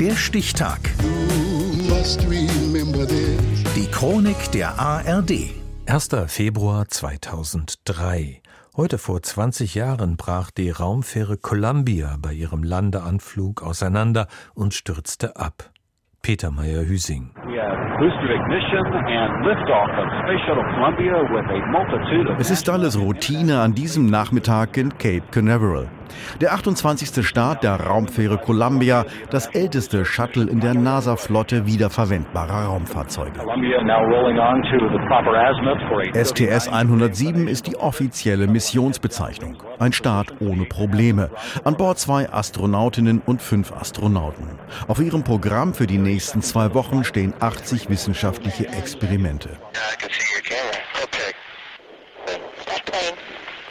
Der Stichtag. Die Chronik der ARD. 1. Februar 2003. Heute vor 20 Jahren brach die Raumfähre Columbia bei ihrem Landeanflug auseinander und stürzte ab. Peter Meyer-Hüsing. Es ist alles Routine an diesem Nachmittag in Cape Canaveral. Der 28. Start der Raumfähre Columbia, das älteste Shuttle in der NASA-Flotte wiederverwendbarer Raumfahrzeuge. STS-107 ist die offizielle Missionsbezeichnung. Ein Start ohne Probleme. An Bord zwei Astronautinnen und fünf Astronauten. Auf ihrem Programm für die nächsten zwei Wochen stehen 80 wissenschaftliche Experimente.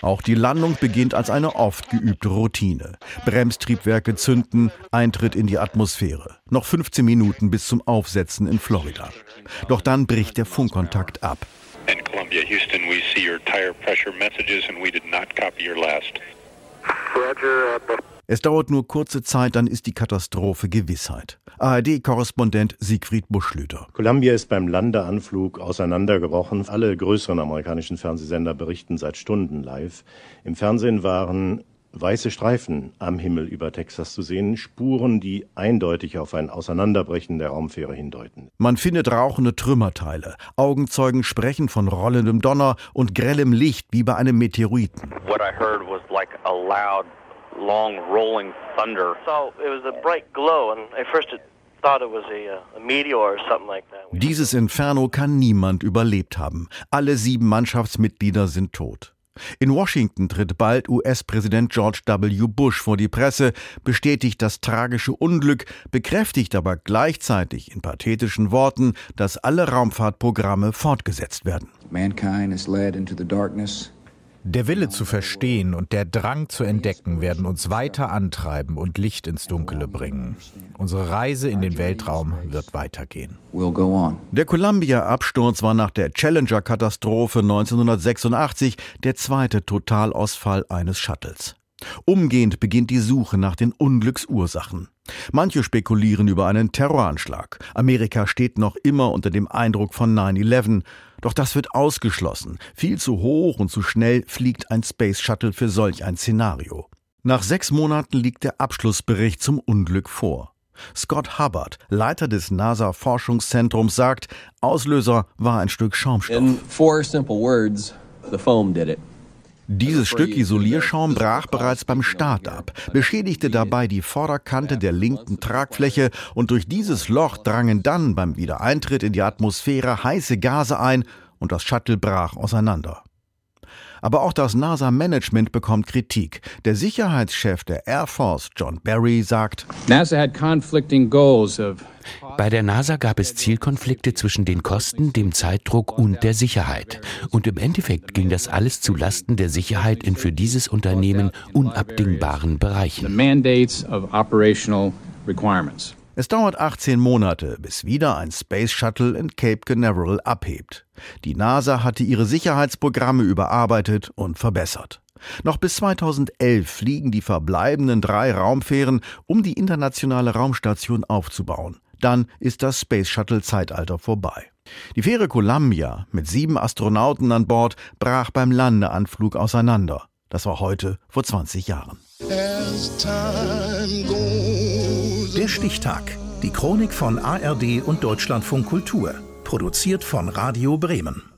Auch die Landung beginnt als eine oft geübte Routine. Bremstriebwerke zünden, Eintritt in die Atmosphäre. Noch 15 Minuten bis zum Aufsetzen in Florida. Doch dann bricht der Funkkontakt ab. In Columbia, Houston, we see your tire pressure messages and we did not copy your last. Roger, uh, es dauert nur kurze Zeit, dann ist die Katastrophe Gewissheit. ARD-Korrespondent Siegfried Buschlüter. Columbia ist beim Landeanflug auseinandergebrochen. Alle größeren amerikanischen Fernsehsender berichten seit Stunden live. Im Fernsehen waren weiße Streifen am Himmel über Texas zu sehen, Spuren, die eindeutig auf ein Auseinanderbrechen der Raumfähre hindeuten. Man findet rauchende Trümmerteile. Augenzeugen sprechen von rollendem Donner und grellem Licht wie bei einem Meteoriten. What I heard was like a loud long rolling thunder. So it was a bright glow, and at first it thought it was a, uh, a meteor or something like that. Dieses Inferno kann niemand überlebt haben. Alle sieben Mannschaftsmitglieder sind tot. In Washington tritt bald US-Präsident George W. Bush vor die Presse, bestätigt das tragische Unglück, bekräftigt aber gleichzeitig in pathetischen Worten, dass alle Raumfahrtprogramme fortgesetzt werden. Mankind is led into the darkness der Wille zu verstehen und der Drang zu entdecken werden uns weiter antreiben und Licht ins Dunkle bringen. Unsere Reise in den Weltraum wird weitergehen. Der Columbia-Absturz war nach der Challenger-Katastrophe 1986 der zweite Totalausfall eines Shuttles. Umgehend beginnt die Suche nach den Unglücksursachen. Manche spekulieren über einen Terroranschlag. Amerika steht noch immer unter dem Eindruck von 9-11. Doch das wird ausgeschlossen. Viel zu hoch und zu schnell fliegt ein Space Shuttle für solch ein Szenario. Nach sechs Monaten liegt der Abschlussbericht zum Unglück vor. Scott Hubbard, Leiter des NASA-Forschungszentrums, sagt, Auslöser war ein Stück Schaumstoff. In four simple words, the foam did it. Dieses Stück Isolierschaum brach bereits beim Start ab, beschädigte dabei die Vorderkante der linken Tragfläche und durch dieses Loch drangen dann beim Wiedereintritt in die Atmosphäre heiße Gase ein und das Shuttle brach auseinander. Aber auch das NASA-Management bekommt Kritik. Der Sicherheitschef der Air Force, John Barry, sagt, NASA had conflicting goals of bei der NASA gab es Zielkonflikte zwischen den Kosten, dem Zeitdruck und der Sicherheit. Und im Endeffekt ging das alles zu Lasten der Sicherheit in für dieses Unternehmen unabdingbaren Bereichen. Es dauert 18 Monate, bis wieder ein Space Shuttle in Cape Canaveral abhebt. Die NASA hatte ihre Sicherheitsprogramme überarbeitet und verbessert. Noch bis 2011 fliegen die verbleibenden drei Raumfähren, um die internationale Raumstation aufzubauen. Dann ist das Space Shuttle Zeitalter vorbei. Die Fähre Columbia mit sieben Astronauten an Bord brach beim Landeanflug auseinander. Das war heute vor 20 Jahren. Der Stichtag. Die Chronik von ARD und Deutschlandfunk Kultur. Produziert von Radio Bremen.